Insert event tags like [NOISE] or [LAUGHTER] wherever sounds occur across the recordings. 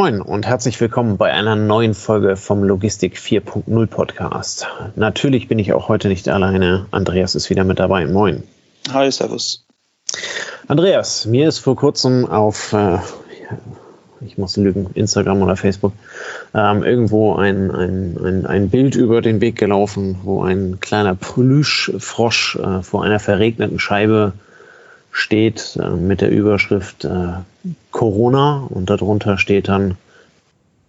Moin und herzlich willkommen bei einer neuen Folge vom Logistik 4.0 Podcast. Natürlich bin ich auch heute nicht alleine. Andreas ist wieder mit dabei. Moin. Hi, Servus. Andreas, mir ist vor kurzem auf, äh, ich muss lügen, Instagram oder Facebook, ähm, irgendwo ein, ein, ein, ein Bild über den Weg gelaufen, wo ein kleiner Plüschfrosch äh, vor einer verregneten Scheibe steht äh, mit der Überschrift äh, Corona und darunter steht dann,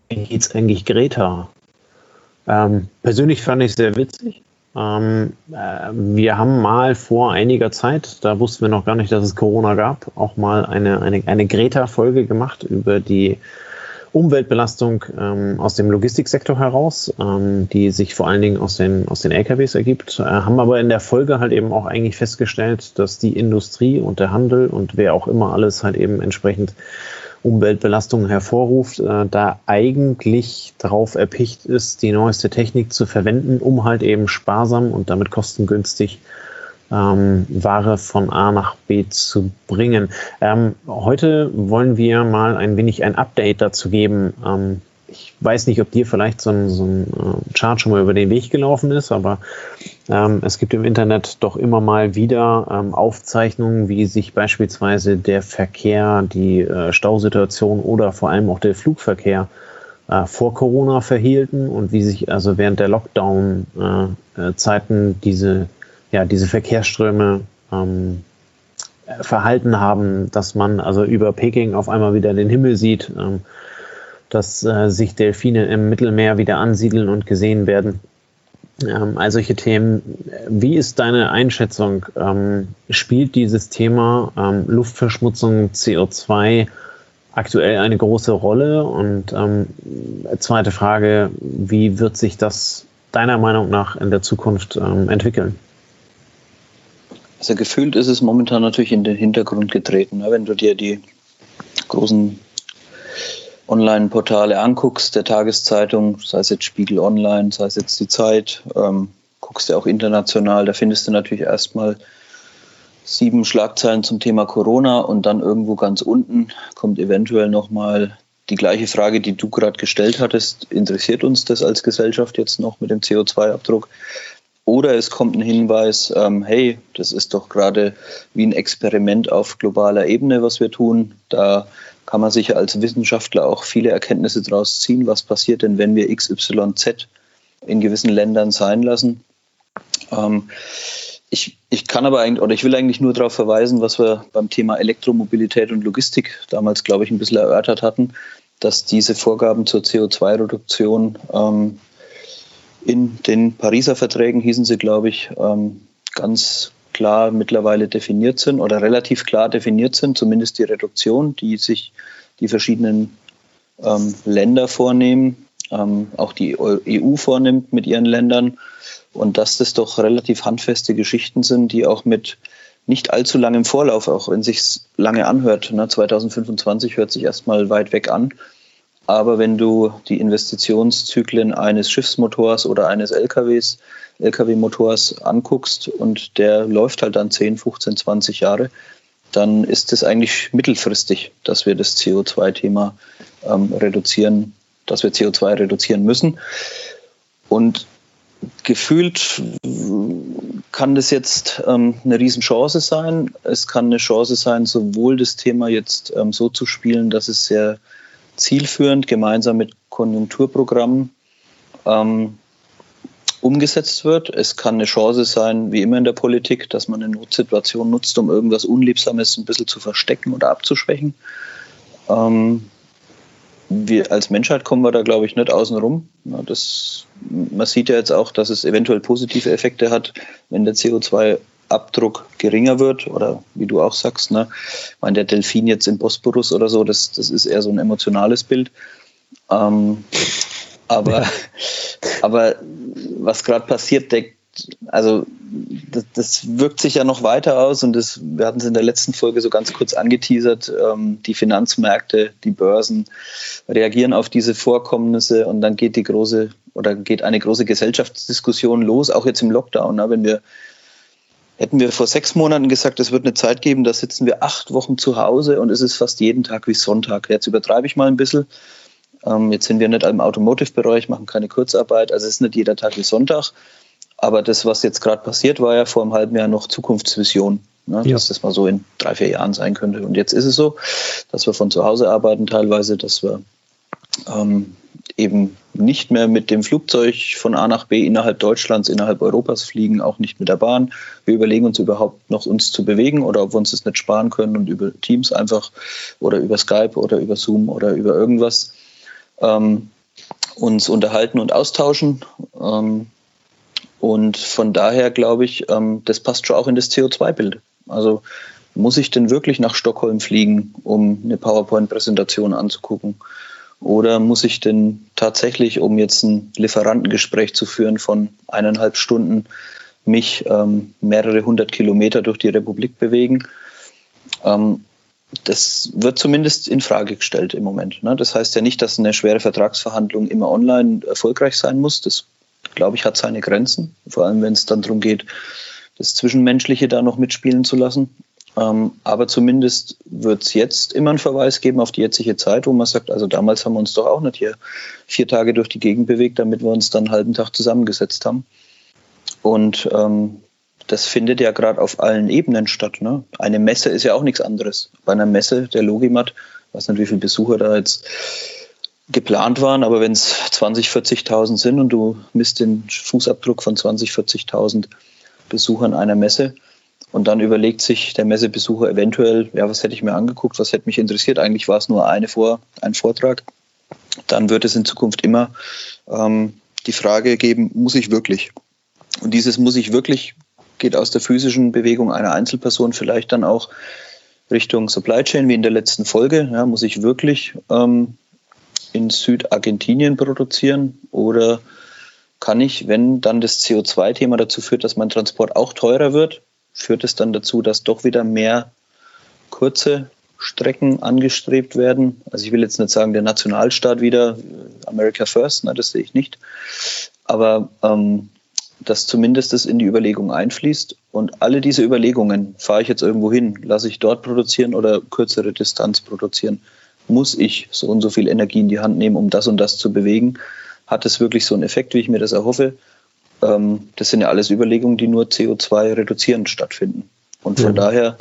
wie geht's eigentlich Greta? Ähm, persönlich fand ich es sehr witzig. Ähm, äh, wir haben mal vor einiger Zeit, da wussten wir noch gar nicht, dass es Corona gab, auch mal eine, eine, eine Greta-Folge gemacht über die Umweltbelastung ähm, aus dem Logistiksektor heraus, ähm, die sich vor allen Dingen aus den, aus den LKWs ergibt, äh, haben aber in der Folge halt eben auch eigentlich festgestellt, dass die Industrie und der Handel und wer auch immer alles halt eben entsprechend Umweltbelastungen hervorruft, äh, da eigentlich darauf erpicht ist, die neueste Technik zu verwenden, um halt eben sparsam und damit kostengünstig ähm, Ware von A nach B zu bringen. Ähm, heute wollen wir mal ein wenig ein Update dazu geben. Ähm, ich weiß nicht, ob dir vielleicht so ein, so ein äh, Chart schon mal über den Weg gelaufen ist, aber ähm, es gibt im Internet doch immer mal wieder ähm, Aufzeichnungen, wie sich beispielsweise der Verkehr, die äh, Stausituation oder vor allem auch der Flugverkehr äh, vor Corona verhielten und wie sich also während der Lockdown-Zeiten äh, diese ja, diese Verkehrsströme ähm, verhalten haben, dass man also über Peking auf einmal wieder den Himmel sieht, ähm, dass äh, sich Delfine im Mittelmeer wieder ansiedeln und gesehen werden. Ähm, all solche Themen. Wie ist deine Einschätzung? Ähm, spielt dieses Thema ähm, Luftverschmutzung, CO2 aktuell eine große Rolle? Und ähm, zweite Frage, wie wird sich das deiner Meinung nach in der Zukunft ähm, entwickeln? Also gefühlt ist es momentan natürlich in den Hintergrund getreten. Ne? Wenn du dir die großen Online-Portale anguckst, der Tageszeitung, sei es jetzt Spiegel Online, sei es jetzt die Zeit, ähm, guckst du auch international, da findest du natürlich erstmal sieben Schlagzeilen zum Thema Corona und dann irgendwo ganz unten kommt eventuell nochmal die gleiche Frage, die du gerade gestellt hattest. Interessiert uns das als Gesellschaft jetzt noch mit dem CO2-Abdruck? Oder es kommt ein Hinweis, ähm, hey, das ist doch gerade wie ein Experiment auf globaler Ebene, was wir tun. Da kann man sicher als Wissenschaftler auch viele Erkenntnisse daraus ziehen. Was passiert denn, wenn wir XYZ in gewissen Ländern sein lassen? Ähm, ich, ich kann aber eigentlich, oder ich will eigentlich nur darauf verweisen, was wir beim Thema Elektromobilität und Logistik damals, glaube ich, ein bisschen erörtert hatten, dass diese Vorgaben zur CO2-Reduktion ähm, in den Pariser Verträgen hießen sie, glaube ich, ähm, ganz klar mittlerweile definiert sind oder relativ klar definiert sind, zumindest die Reduktion, die sich die verschiedenen ähm, Länder vornehmen, ähm, auch die EU vornimmt mit ihren Ländern. Und dass das doch relativ handfeste Geschichten sind, die auch mit nicht allzu langem Vorlauf, auch wenn sich lange anhört, ne, 2025 hört sich erstmal weit weg an, aber wenn du die Investitionszyklen eines Schiffsmotors oder eines LKWs, LKW-Motors anguckst und der läuft halt dann 10, 15, 20 Jahre, dann ist es eigentlich mittelfristig, dass wir das CO2-Thema ähm, reduzieren, dass wir CO2 reduzieren müssen. Und gefühlt kann das jetzt ähm, eine Riesenchance sein. Es kann eine Chance sein, sowohl das Thema jetzt ähm, so zu spielen, dass es sehr zielführend gemeinsam mit Konjunkturprogrammen ähm, umgesetzt wird. Es kann eine Chance sein, wie immer in der Politik, dass man eine Notsituation nutzt, um irgendwas Unliebsames ein bisschen zu verstecken oder abzuschwächen. Ähm, wir als Menschheit kommen wir da, glaube ich, nicht außen rum. Man sieht ja jetzt auch, dass es eventuell positive Effekte hat, wenn der CO2 Abdruck geringer wird oder wie du auch sagst, ne? ich meine, der Delfin jetzt im Bosporus oder so, das, das ist eher so ein emotionales Bild. Ähm, aber, [LAUGHS] aber was gerade passiert, deckt, also das, das, wirkt sich ja noch weiter aus und das, wir hatten es in der letzten Folge so ganz kurz angeteasert, ähm, die Finanzmärkte, die Börsen reagieren auf diese Vorkommnisse und dann geht die große oder geht eine große Gesellschaftsdiskussion los, auch jetzt im Lockdown, ne, wenn wir Hätten wir vor sechs Monaten gesagt, es wird eine Zeit geben, da sitzen wir acht Wochen zu Hause und es ist fast jeden Tag wie Sonntag. Jetzt übertreibe ich mal ein bisschen. Ähm, jetzt sind wir nicht im Automotive-Bereich, machen keine Kurzarbeit, also es ist nicht jeder Tag wie Sonntag. Aber das, was jetzt gerade passiert, war ja vor einem halben Jahr noch Zukunftsvision. Ne? Ja. Dass das mal so in drei, vier Jahren sein könnte. Und jetzt ist es so, dass wir von zu Hause arbeiten teilweise, dass wir ähm, eben nicht mehr mit dem Flugzeug von A nach B innerhalb Deutschlands, innerhalb Europas fliegen, auch nicht mit der Bahn. Wir überlegen uns überhaupt noch, uns zu bewegen oder ob wir uns das nicht sparen können und über Teams einfach oder über Skype oder über Zoom oder über irgendwas ähm, uns unterhalten und austauschen. Ähm, und von daher glaube ich, ähm, das passt schon auch in das CO2-Bild. Also muss ich denn wirklich nach Stockholm fliegen, um eine PowerPoint-Präsentation anzugucken? Oder muss ich denn tatsächlich, um jetzt ein Lieferantengespräch zu führen von eineinhalb Stunden, mich ähm, mehrere hundert Kilometer durch die Republik bewegen? Ähm, das wird zumindest in Frage gestellt im Moment. Ne? Das heißt ja nicht, dass eine schwere Vertragsverhandlung immer online erfolgreich sein muss. Das, glaube ich, hat seine Grenzen, vor allem wenn es dann darum geht, das Zwischenmenschliche da noch mitspielen zu lassen. Ähm, aber zumindest wird es jetzt immer einen Verweis geben auf die jetzige Zeit, wo man sagt, also damals haben wir uns doch auch nicht hier vier Tage durch die Gegend bewegt, damit wir uns dann einen halben Tag zusammengesetzt haben. Und ähm, das findet ja gerade auf allen Ebenen statt. Ne? Eine Messe ist ja auch nichts anderes. Bei einer Messe, der Logimat, weiß nicht, wie viele Besucher da jetzt geplant waren, aber wenn es 20, 40.000 sind und du misst den Fußabdruck von 20, 40.000 Besuchern einer Messe, und dann überlegt sich der Messebesucher eventuell, ja, was hätte ich mir angeguckt, was hätte mich interessiert. Eigentlich war es nur eine Vor ein Vortrag. Dann wird es in Zukunft immer ähm, die Frage geben, muss ich wirklich? Und dieses muss ich wirklich geht aus der physischen Bewegung einer Einzelperson vielleicht dann auch Richtung Supply Chain, wie in der letzten Folge. Ja, muss ich wirklich ähm, in Südargentinien produzieren oder kann ich, wenn dann das CO2-Thema dazu führt, dass mein Transport auch teurer wird, führt es dann dazu, dass doch wieder mehr kurze Strecken angestrebt werden. Also ich will jetzt nicht sagen, der Nationalstaat wieder, America First, ne, das sehe ich nicht. Aber ähm, dass zumindest das in die Überlegung einfließt. Und alle diese Überlegungen, fahre ich jetzt irgendwo hin, lasse ich dort produzieren oder kürzere Distanz produzieren, muss ich so und so viel Energie in die Hand nehmen, um das und das zu bewegen? Hat es wirklich so einen Effekt, wie ich mir das erhoffe? Ähm, das sind ja alles Überlegungen, die nur CO2 reduzierend stattfinden. Und von mhm. daher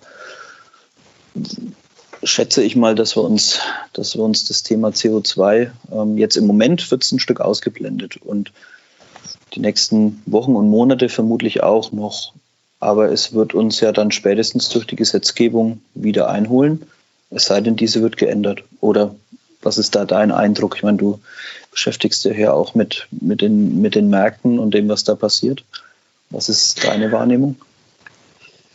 schätze ich mal, dass wir uns, dass wir uns das Thema CO2 ähm, jetzt im Moment wird es ein Stück ausgeblendet und die nächsten Wochen und Monate vermutlich auch noch. Aber es wird uns ja dann spätestens durch die Gesetzgebung wieder einholen, es sei denn, diese wird geändert. Oder was ist da dein Eindruck? Ich meine, du beschäftigst dich ja auch mit, mit, den, mit den Märkten und dem, was da passiert. Was ist deine Wahrnehmung?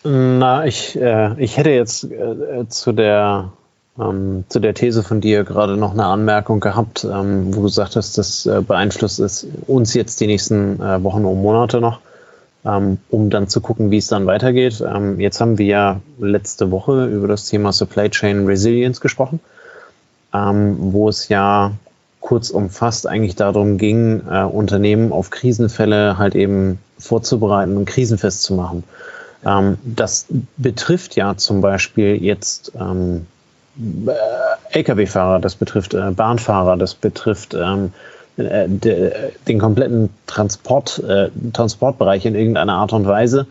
Na, ich, äh, ich hätte jetzt äh, zu, der, ähm, zu der These von dir gerade noch eine Anmerkung gehabt, ähm, wo du sagtest, das äh, beeinflusst es uns jetzt die nächsten äh, Wochen und Monate noch, ähm, um dann zu gucken, wie es dann weitergeht. Ähm, jetzt haben wir ja letzte Woche über das Thema Supply Chain Resilience gesprochen ähm, wo es ja kurz umfasst eigentlich darum ging, äh, Unternehmen auf Krisenfälle halt eben vorzubereiten und krisenfest zu machen. Ähm, das betrifft ja zum Beispiel jetzt ähm, äh, Lkw-Fahrer, das betrifft äh, Bahnfahrer, das betrifft ähm, äh, de, den kompletten Transport, äh, Transportbereich in irgendeiner Art und Weise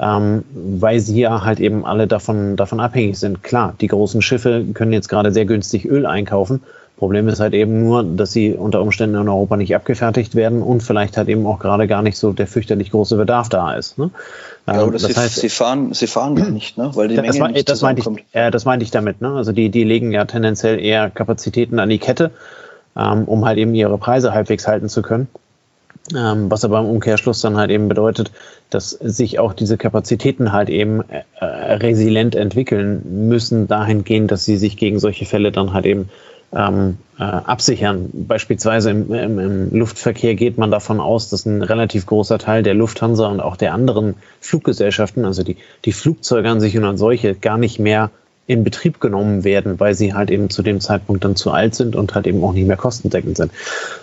ähm, weil sie ja halt eben alle davon, davon abhängig sind. Klar, die großen Schiffe können jetzt gerade sehr günstig Öl einkaufen. Problem ist halt eben nur, dass sie unter Umständen in Europa nicht abgefertigt werden und vielleicht halt eben auch gerade gar nicht so der fürchterlich große Bedarf da ist. Ne? Ja, oder ähm, das sie, heißt, sie fahren, sie fahren gar nicht, ne? weil die das, Menge nicht das meinte ich, äh, das meinte ich damit. Ne? Also die, die legen ja tendenziell eher Kapazitäten an die Kette, ähm, um halt eben ihre Preise halbwegs halten zu können. Ähm, was aber im Umkehrschluss dann halt eben bedeutet, dass sich auch diese Kapazitäten halt eben äh, resilient entwickeln müssen, dahingehend, dass sie sich gegen solche Fälle dann halt eben ähm, äh, absichern. Beispielsweise im, im, im, Luftverkehr geht man davon aus, dass ein relativ großer Teil der Lufthansa und auch der anderen Fluggesellschaften, also die, die Flugzeuge an sich und an solche, gar nicht mehr in Betrieb genommen werden, weil sie halt eben zu dem Zeitpunkt dann zu alt sind und halt eben auch nicht mehr kostendeckend sind.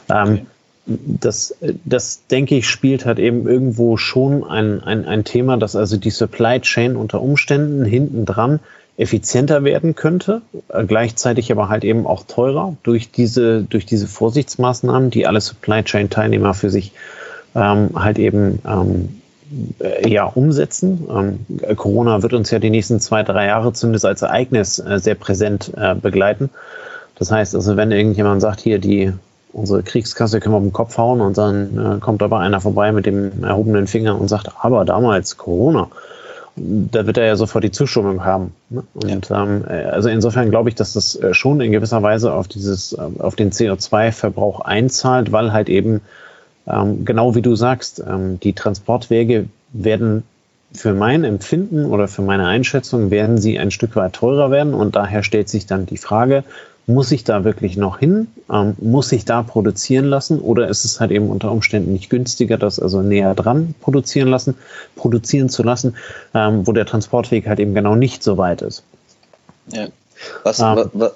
Ähm, okay das, das denke ich, spielt halt eben irgendwo schon ein, ein, ein Thema, dass also die Supply Chain unter Umständen hinten dran effizienter werden könnte, äh, gleichzeitig aber halt eben auch teurer durch diese, durch diese Vorsichtsmaßnahmen, die alle Supply Chain Teilnehmer für sich ähm, halt eben ähm, äh, ja, umsetzen. Ähm, Corona wird uns ja die nächsten zwei, drei Jahre zumindest als Ereignis äh, sehr präsent äh, begleiten. Das heißt also, wenn irgendjemand sagt, hier die unsere Kriegskasse können wir auf den Kopf hauen und dann äh, kommt aber einer vorbei mit dem erhobenen Finger und sagt, aber damals Corona da wird er ja sofort die Zustimmung haben. Ne? Und ja. ähm, also insofern glaube ich, dass das äh, schon in gewisser Weise auf dieses, äh, auf den CO2-Verbrauch einzahlt, weil halt eben ähm, genau wie du sagst, ähm, die Transportwege werden für mein Empfinden oder für meine Einschätzung werden sie ein Stück weit teurer werden und daher stellt sich dann die Frage, muss ich da wirklich noch hin? Ähm, muss ich da produzieren lassen? Oder ist es halt eben unter Umständen nicht günstiger, das also näher dran produzieren lassen, produzieren zu lassen, ähm, wo der Transportweg halt eben genau nicht so weit ist? Ja. Was, ähm, wa,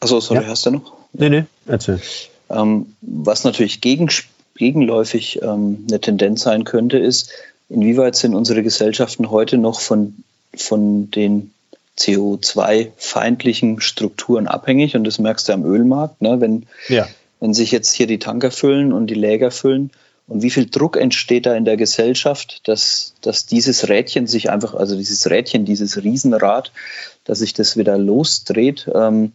achso, sorry, ja? hast du noch? Nee, nee, erzähl. Ähm, was natürlich gegen, gegenläufig ähm, eine Tendenz sein könnte, ist, inwieweit sind unsere Gesellschaften heute noch von, von den CO2-feindlichen Strukturen abhängig und das merkst du am Ölmarkt, ne? wenn, ja. wenn sich jetzt hier die Tanker füllen und die Läger füllen und wie viel Druck entsteht da in der Gesellschaft, dass, dass dieses Rädchen sich einfach, also dieses Rädchen, dieses Riesenrad, dass sich das wieder losdreht, ähm,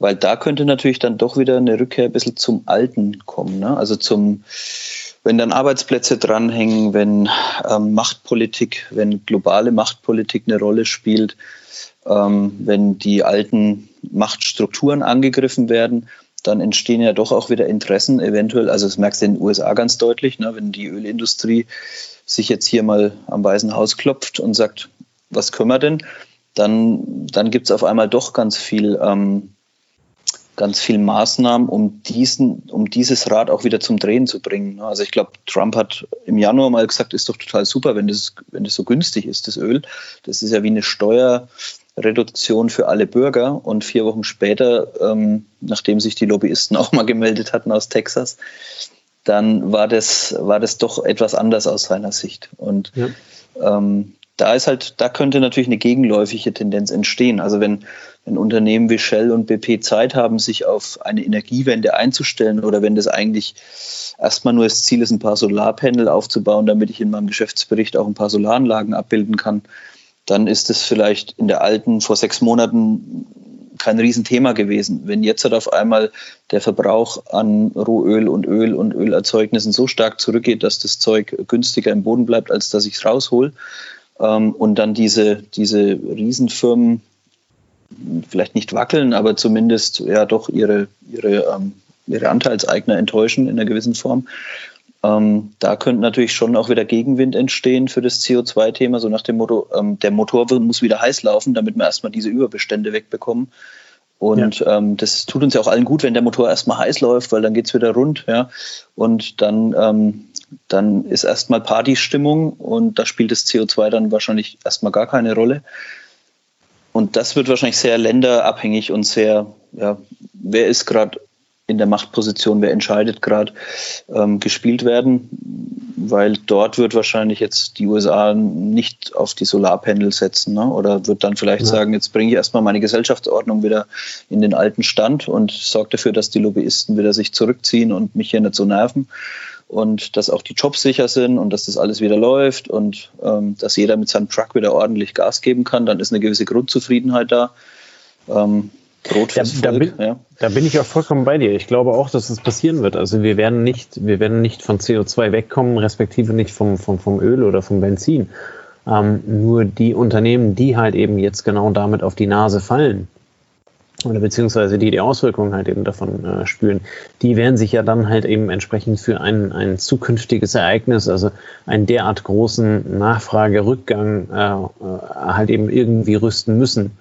weil da könnte natürlich dann doch wieder eine Rückkehr ein bisschen zum Alten kommen, ne? also zum wenn dann Arbeitsplätze dranhängen, wenn ähm, Machtpolitik, wenn globale Machtpolitik eine Rolle spielt, ähm, wenn die alten Machtstrukturen angegriffen werden, dann entstehen ja doch auch wieder Interessen eventuell. Also das merkst du in den USA ganz deutlich, ne, wenn die Ölindustrie sich jetzt hier mal am Weißen Haus klopft und sagt, was können wir denn? Dann, dann gibt es auf einmal doch ganz viel, ähm, ganz viel Maßnahmen, um diesen, um dieses Rad auch wieder zum Drehen zu bringen. Ne. Also ich glaube, Trump hat im Januar mal gesagt, ist doch total super, wenn das, wenn das so günstig ist, das Öl. Das ist ja wie eine Steuer Reduktion für alle Bürger. Und vier Wochen später, ähm, nachdem sich die Lobbyisten [LAUGHS] auch mal gemeldet hatten aus Texas, dann war das, war das doch etwas anders aus seiner Sicht. Und ja. ähm, da ist halt, da könnte natürlich eine gegenläufige Tendenz entstehen. Also wenn, wenn Unternehmen wie Shell und BP Zeit haben, sich auf eine Energiewende einzustellen oder wenn das eigentlich erstmal nur das Ziel ist, ein paar Solarpanel aufzubauen, damit ich in meinem Geschäftsbericht auch ein paar Solaranlagen abbilden kann, dann ist es vielleicht in der alten vor sechs Monaten kein Riesenthema gewesen. Wenn jetzt halt auf einmal der Verbrauch an Rohöl und Öl und Ölerzeugnissen so stark zurückgeht, dass das Zeug günstiger im Boden bleibt, als dass ich es raushol, und dann diese, diese Riesenfirmen vielleicht nicht wackeln, aber zumindest ja doch ihre, ihre, ähm, ihre Anteilseigner enttäuschen in einer gewissen Form, ähm, da könnte natürlich schon auch wieder Gegenwind entstehen für das CO2-Thema, so nach dem Motto, ähm, der Motor muss wieder heiß laufen, damit wir erstmal diese Überbestände wegbekommen. Und ja. ähm, das tut uns ja auch allen gut, wenn der Motor erstmal heiß läuft, weil dann geht es wieder rund, ja. Und dann, ähm, dann ist erstmal Partystimmung und da spielt das CO2 dann wahrscheinlich erstmal gar keine Rolle. Und das wird wahrscheinlich sehr länderabhängig und sehr, ja, wer ist gerade in der Machtposition, wer entscheidet gerade, ähm, gespielt werden, weil dort wird wahrscheinlich jetzt die USA nicht auf die Solarpanel setzen ne? oder wird dann vielleicht ja. sagen, jetzt bringe ich erstmal meine Gesellschaftsordnung wieder in den alten Stand und sorge dafür, dass die Lobbyisten wieder sich zurückziehen und mich hier nicht so nerven und dass auch die Jobs sicher sind und dass das alles wieder läuft und ähm, dass jeder mit seinem Truck wieder ordentlich Gas geben kann, dann ist eine gewisse Grundzufriedenheit da. Ähm, Brot da, da, bin, ja. da bin ich auch vollkommen bei dir. Ich glaube auch, dass es passieren wird. Also wir werden nicht, wir werden nicht von CO2 wegkommen, respektive nicht vom, vom, vom Öl oder vom Benzin. Ähm, nur die Unternehmen, die halt eben jetzt genau damit auf die Nase fallen, oder beziehungsweise die die Auswirkungen halt eben davon äh, spüren, die werden sich ja dann halt eben entsprechend für ein, ein zukünftiges Ereignis, also einen derart großen Nachfragerückgang äh, äh halt eben irgendwie rüsten müssen.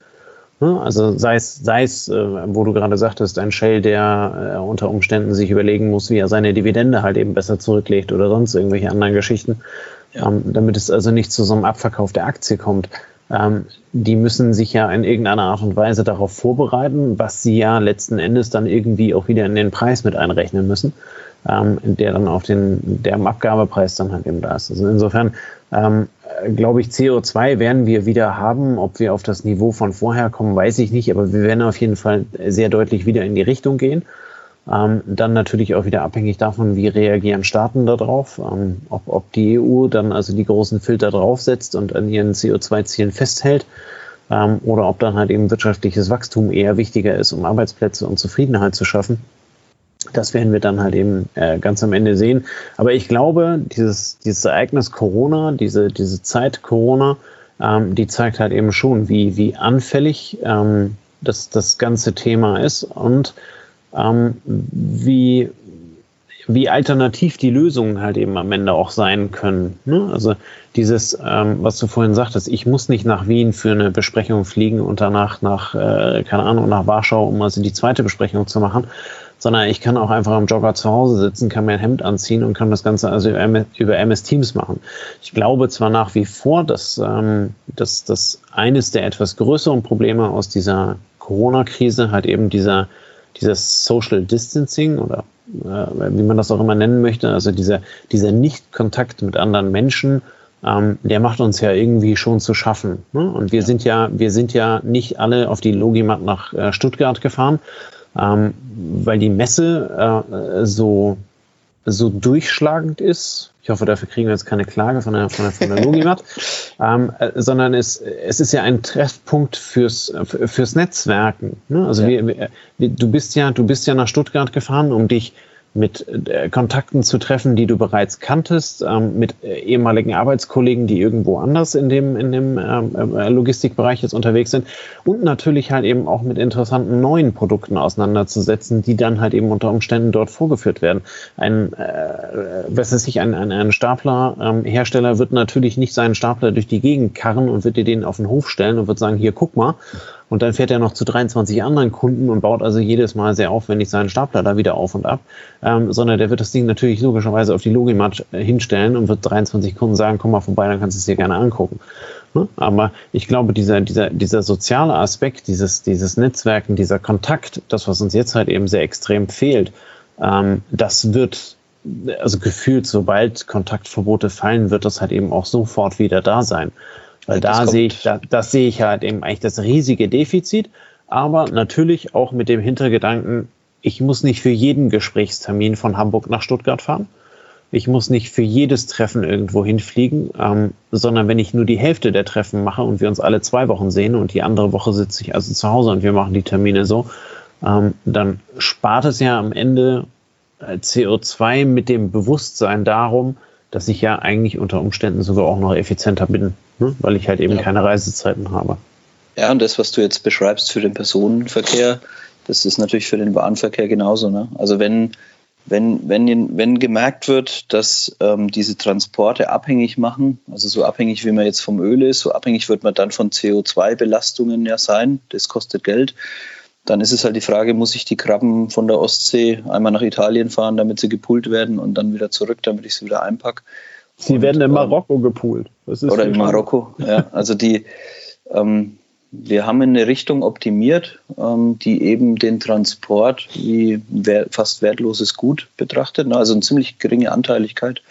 Ne? Also sei es, sei es, äh, wo du gerade sagtest, ein Shell, der äh, unter Umständen sich überlegen muss, wie er seine Dividende halt eben besser zurücklegt oder sonst irgendwelche anderen Geschichten, ja. ähm, damit es also nicht zu so einem Abverkauf der Aktie kommt. Ähm, die müssen sich ja in irgendeiner Art und Weise darauf vorbereiten, was sie ja letzten Endes dann irgendwie auch wieder in den Preis mit einrechnen müssen. ähm, der dann auf den, der am Abgabepreis dann halt eben da ist. Also insofern ähm, glaube ich, CO2 werden wir wieder haben. Ob wir auf das Niveau von vorher kommen, weiß ich nicht, aber wir werden auf jeden Fall sehr deutlich wieder in die Richtung gehen. Ähm, dann natürlich auch wieder abhängig davon, wie reagieren Staaten darauf, ähm, ob, ob die EU dann also die großen Filter draufsetzt und an ihren CO2-Zielen festhält ähm, oder ob dann halt eben wirtschaftliches Wachstum eher wichtiger ist, um Arbeitsplätze und Zufriedenheit zu schaffen. Das werden wir dann halt eben äh, ganz am Ende sehen. Aber ich glaube, dieses, dieses Ereignis Corona, diese, diese Zeit Corona, ähm, die zeigt halt eben schon, wie, wie anfällig ähm, das, das ganze Thema ist und ähm, wie, wie alternativ die Lösungen halt eben am Ende auch sein können. Ne? Also dieses, ähm, was du vorhin sagtest, ich muss nicht nach Wien für eine Besprechung fliegen und danach nach, äh, keine Ahnung, nach Warschau, um also die zweite Besprechung zu machen, sondern ich kann auch einfach am Jogger zu Hause sitzen, kann mir ein Hemd anziehen und kann das Ganze also über MS Teams machen. Ich glaube zwar nach wie vor, dass, ähm, dass, dass eines der etwas größeren Probleme aus dieser Corona-Krise halt eben dieser dieses Social Distancing oder äh, wie man das auch immer nennen möchte, also dieser, dieser Nicht-Kontakt mit anderen Menschen, ähm, der macht uns ja irgendwie schon zu schaffen. Ne? Und wir ja. sind ja, wir sind ja nicht alle auf die Logimat nach äh, Stuttgart gefahren, ähm, weil die Messe äh, so, so durchschlagend ist. Ich hoffe, dafür kriegen wir jetzt keine Klage von der, von der, von der Logimat, [LAUGHS] ähm, äh, sondern es, es ist ja ein Treffpunkt fürs, fürs Netzwerken. Ne? Also ja. wir, wir, du bist ja, du bist ja nach Stuttgart gefahren, um dich mit äh, Kontakten zu treffen, die du bereits kanntest, ähm, mit äh, ehemaligen Arbeitskollegen, die irgendwo anders in dem, in dem ähm, äh, Logistikbereich jetzt unterwegs sind und natürlich halt eben auch mit interessanten neuen Produkten auseinanderzusetzen, die dann halt eben unter Umständen dort vorgeführt werden. Ein, äh, was ist sich, ein, ein, ein Staplerhersteller ähm, wird natürlich nicht seinen Stapler durch die Gegend karren und wird dir den auf den Hof stellen und wird sagen, hier guck mal, und dann fährt er noch zu 23 anderen Kunden und baut also jedes Mal sehr aufwendig seinen Stapler da wieder auf und ab. Ähm, sondern der wird das Ding natürlich logischerweise auf die Logimat äh, hinstellen und wird 23 Kunden sagen, komm mal vorbei, dann kannst du es dir gerne angucken. Ne? Aber ich glaube, dieser, dieser, dieser soziale Aspekt, dieses, dieses Netzwerken, dieser Kontakt, das, was uns jetzt halt eben sehr extrem fehlt, ähm, das wird also gefühlt, sobald Kontaktverbote fallen, wird das halt eben auch sofort wieder da sein. Weil da sehe ich, da, das sehe ich halt eben eigentlich das riesige Defizit, aber natürlich auch mit dem Hintergedanken, ich muss nicht für jeden Gesprächstermin von Hamburg nach Stuttgart fahren. Ich muss nicht für jedes Treffen irgendwo hinfliegen, ähm, sondern wenn ich nur die Hälfte der Treffen mache und wir uns alle zwei Wochen sehen und die andere Woche sitze ich also zu Hause und wir machen die Termine so, ähm, dann spart es ja am Ende äh, CO2 mit dem Bewusstsein darum, dass ich ja eigentlich unter Umständen sogar auch noch effizienter bin, ne? weil ich halt eben ja. keine Reisezeiten habe. Ja, und das, was du jetzt beschreibst für den Personenverkehr, das ist natürlich für den Warenverkehr genauso. Ne? Also wenn, wenn, wenn, wenn gemerkt wird, dass ähm, diese Transporte abhängig machen, also so abhängig wie man jetzt vom Öl ist, so abhängig wird man dann von CO2-Belastungen ja sein, das kostet Geld dann ist es halt die Frage, muss ich die Krabben von der Ostsee einmal nach Italien fahren, damit sie gepult werden und dann wieder zurück, damit ich sie wieder einpacke. Sie und, werden in ähm, Marokko gepult. oder in Marokko, ja. Also die, ähm, wir haben eine Richtung optimiert, ähm, die eben den Transport wie wert, fast wertloses Gut betrachtet. Also eine ziemlich geringe Anteiligkeit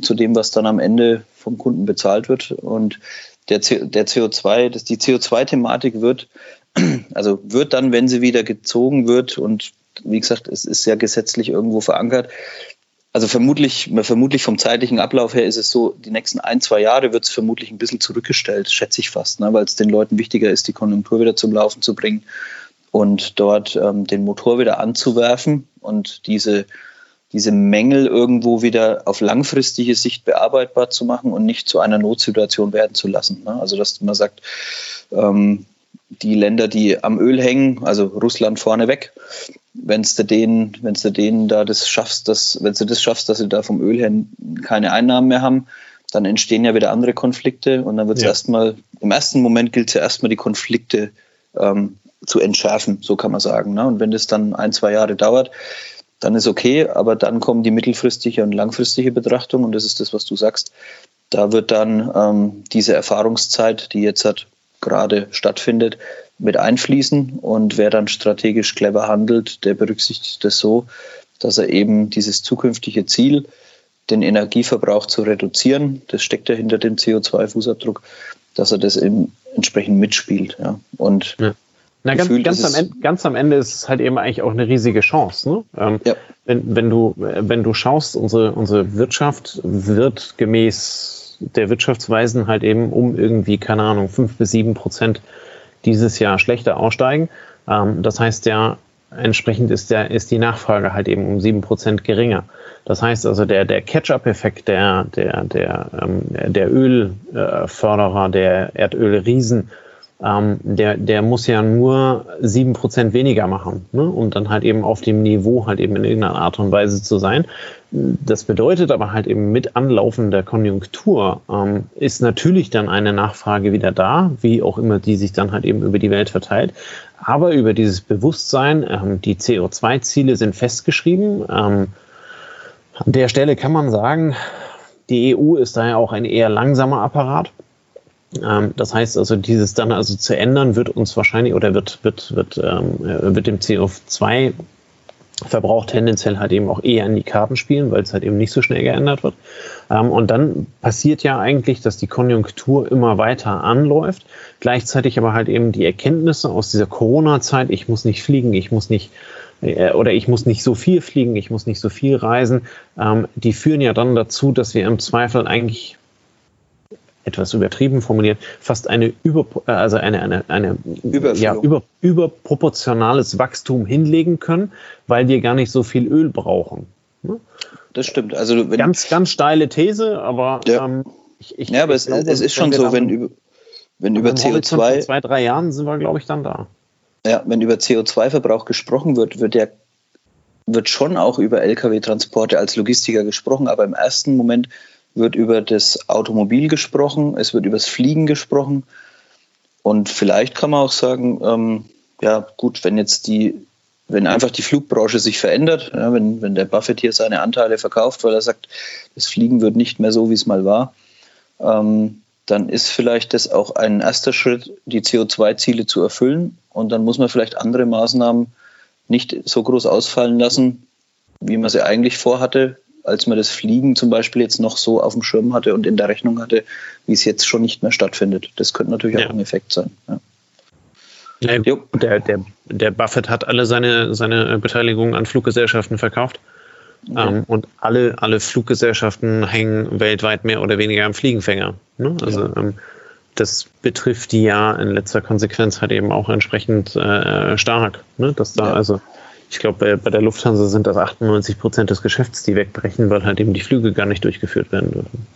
zu dem, was dann am Ende vom Kunden bezahlt wird. Und der, der CO2, das, die CO2-Thematik wird [CLEARS THROAT] also wird dann, wenn sie wieder gezogen wird und wie gesagt, es ist ja gesetzlich irgendwo verankert. Also vermutlich, vermutlich vom zeitlichen Ablauf her ist es so, die nächsten ein, zwei Jahre wird es vermutlich ein bisschen zurückgestellt, schätze ich fast, ne, weil es den Leuten wichtiger ist, die Konjunktur wieder zum Laufen zu bringen und dort ähm, den Motor wieder anzuwerfen und diese, diese Mängel irgendwo wieder auf langfristige Sicht bearbeitbar zu machen und nicht zu einer Notsituation werden zu lassen. Ne? Also dass man sagt, ähm, die Länder, die am Öl hängen, also Russland vorneweg, wenn du denen, wenn du denen da das schaffst, dass, wenn du das schaffst, dass sie da vom Öl her keine Einnahmen mehr haben, dann entstehen ja wieder andere Konflikte und dann wird es ja. erstmal, im ersten Moment gilt es ja erstmal die Konflikte ähm, zu entschärfen, so kann man sagen. Ne? Und wenn das dann ein, zwei Jahre dauert, dann ist okay, aber dann kommen die mittelfristige und langfristige Betrachtung und das ist das, was du sagst. Da wird dann ähm, diese Erfahrungszeit, die jetzt hat gerade stattfindet, mit einfließen. Und wer dann strategisch clever handelt, der berücksichtigt das so, dass er eben dieses zukünftige Ziel, den Energieverbrauch zu reduzieren, das steckt ja hinter dem CO2-Fußabdruck, dass er das eben entsprechend mitspielt. Ja. Und ja. Na, ganz, ganz, am Ende, ganz am Ende ist es halt eben eigentlich auch eine riesige Chance. Ne? Ähm, ja. wenn, wenn, du, wenn du schaust, unsere, unsere Wirtschaft wird gemäß der Wirtschaftsweisen halt eben um irgendwie, keine Ahnung, fünf bis sieben Prozent dieses Jahr schlechter aussteigen. Ähm, das heißt ja, entsprechend ist, der, ist die Nachfrage halt eben um sieben Prozent geringer. Das heißt also, der, der Catch-up-Effekt der, der, der, ähm, der Ölförderer, der Erdölriesen, ähm, der, der muss ja nur sieben Prozent weniger machen, ne? um dann halt eben auf dem Niveau halt eben in irgendeiner Art und Weise zu sein. Das bedeutet aber halt eben mit anlaufender Konjunktur ähm, ist natürlich dann eine Nachfrage wieder da, wie auch immer die sich dann halt eben über die Welt verteilt. Aber über dieses Bewusstsein, ähm, die CO2-Ziele sind festgeschrieben. Ähm, an der Stelle kann man sagen, die EU ist daher auch ein eher langsamer Apparat. Ähm, das heißt also, dieses dann also zu ändern, wird uns wahrscheinlich oder wird, wird, wird, ähm, äh, wird dem CO2 Verbrauch tendenziell halt eben auch eher in die Karten spielen, weil es halt eben nicht so schnell geändert wird. Ähm, und dann passiert ja eigentlich, dass die Konjunktur immer weiter anläuft, gleichzeitig aber halt eben die Erkenntnisse aus dieser Corona-Zeit, ich muss nicht fliegen, ich muss nicht äh, oder ich muss nicht so viel fliegen, ich muss nicht so viel reisen, ähm, die führen ja dann dazu, dass wir im Zweifel eigentlich etwas übertrieben formuliert, fast eine über, äh, also eine, eine, eine ja, über, überproportionales Wachstum hinlegen können, weil wir gar nicht so viel Öl brauchen. Ne? Das stimmt. Also ganz, ganz steile These, aber ja, ähm, ich, ich, ja aber es, glaube, es ist schon so, wenn über, wenn über CO2 zwei drei Jahren sind wir, glaube ich, dann da. Ja, wenn über CO2-Verbrauch gesprochen wird, wird der wird schon auch über Lkw-Transporte als Logistiker gesprochen, aber im ersten Moment wird über das Automobil gesprochen, es wird über das Fliegen gesprochen. Und vielleicht kann man auch sagen, ähm, ja gut, wenn jetzt die, wenn einfach die Flugbranche sich verändert, ja, wenn, wenn der Buffett hier seine Anteile verkauft, weil er sagt, das Fliegen wird nicht mehr so, wie es mal war, ähm, dann ist vielleicht das auch ein erster Schritt, die CO2-Ziele zu erfüllen. Und dann muss man vielleicht andere Maßnahmen nicht so groß ausfallen lassen, wie man sie eigentlich vorhatte, als man das Fliegen zum Beispiel jetzt noch so auf dem Schirm hatte und in der Rechnung hatte, wie es jetzt schon nicht mehr stattfindet. Das könnte natürlich ja. auch ein Effekt sein. Ja. Ja, der, der, der Buffett hat alle seine, seine Beteiligung an Fluggesellschaften verkauft. Okay. Ähm, und alle, alle Fluggesellschaften hängen weltweit mehr oder weniger am Fliegenfänger. Ne? Also ähm, das betrifft die ja in letzter Konsequenz halt eben auch entsprechend äh, stark. Ne? Dass da also ich glaube, bei, der Lufthansa sind das 98 Prozent des Geschäfts, die wegbrechen, weil halt eben die Flüge gar nicht durchgeführt werden dürfen.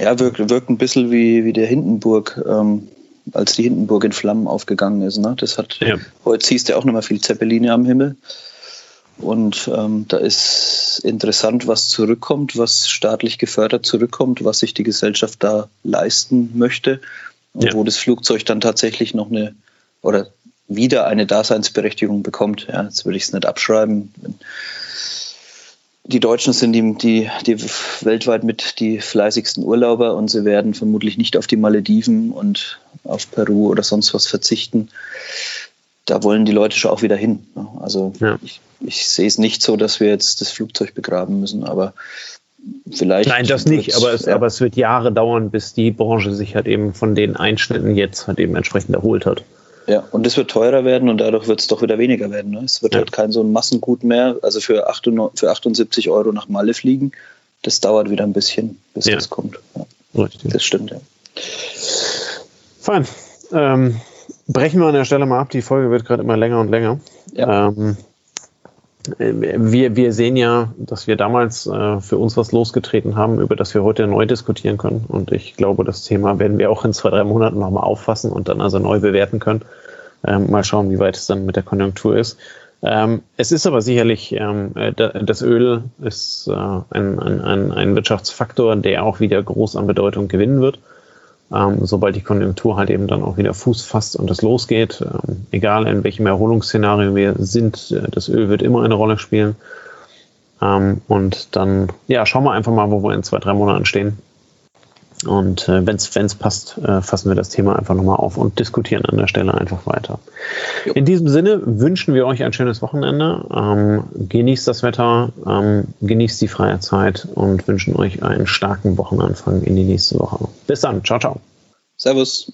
Ja, wirkt, wirkt ein bisschen wie, wie der Hindenburg, ähm, als die Hindenburg in Flammen aufgegangen ist. Ne? Das hat, ja. heute siehst du auch noch mal viel Zeppeline am Himmel. Und ähm, da ist interessant, was zurückkommt, was staatlich gefördert zurückkommt, was sich die Gesellschaft da leisten möchte und ja. wo das Flugzeug dann tatsächlich noch eine oder wieder eine Daseinsberechtigung bekommt. Ja, jetzt würde ich es nicht abschreiben. Die Deutschen sind die, die, die weltweit mit die fleißigsten Urlauber und sie werden vermutlich nicht auf die Malediven und auf Peru oder sonst was verzichten. Da wollen die Leute schon auch wieder hin. Also ja. ich, ich sehe es nicht so, dass wir jetzt das Flugzeug begraben müssen, aber vielleicht. Nein, das nicht, aber es, ja. aber es wird Jahre dauern, bis die Branche sich halt eben von den Einschnitten jetzt halt eben entsprechend erholt hat. Ja, und es wird teurer werden und dadurch wird es doch wieder weniger werden. Ne? Es wird ja. halt kein so ein Massengut mehr. Also für, 78, für 78 Euro nach Malle fliegen, das dauert wieder ein bisschen, bis ja. das kommt. Ja. Richtig. Das stimmt, ja. Fein. Ähm, brechen wir an der Stelle mal ab. Die Folge wird gerade immer länger und länger. Ja. Ähm, wir, wir sehen ja, dass wir damals äh, für uns was losgetreten haben, über das wir heute neu diskutieren können. Und ich glaube, das Thema werden wir auch in zwei, drei Monaten nochmal auffassen und dann also neu bewerten können. Ähm, mal schauen, wie weit es dann mit der Konjunktur ist. Ähm, es ist aber sicherlich, ähm, äh, das Öl ist äh, ein, ein, ein Wirtschaftsfaktor, der auch wieder groß an Bedeutung gewinnen wird ähm, sobald die Konjunktur halt eben dann auch wieder Fuß fasst und es losgeht. Ähm, egal in welchem Erholungsszenario wir sind, äh, das Öl wird immer eine Rolle spielen. Ähm, und dann, ja, schauen wir einfach mal, wo wir in zwei, drei Monaten stehen. Und äh, wenn es passt, äh, fassen wir das Thema einfach nochmal auf und diskutieren an der Stelle einfach weiter. Jo. In diesem Sinne wünschen wir euch ein schönes Wochenende. Ähm, genießt das Wetter, ähm, genießt die freie Zeit und wünschen euch einen starken Wochenanfang in die nächste Woche. Bis dann. Ciao, ciao. Servus.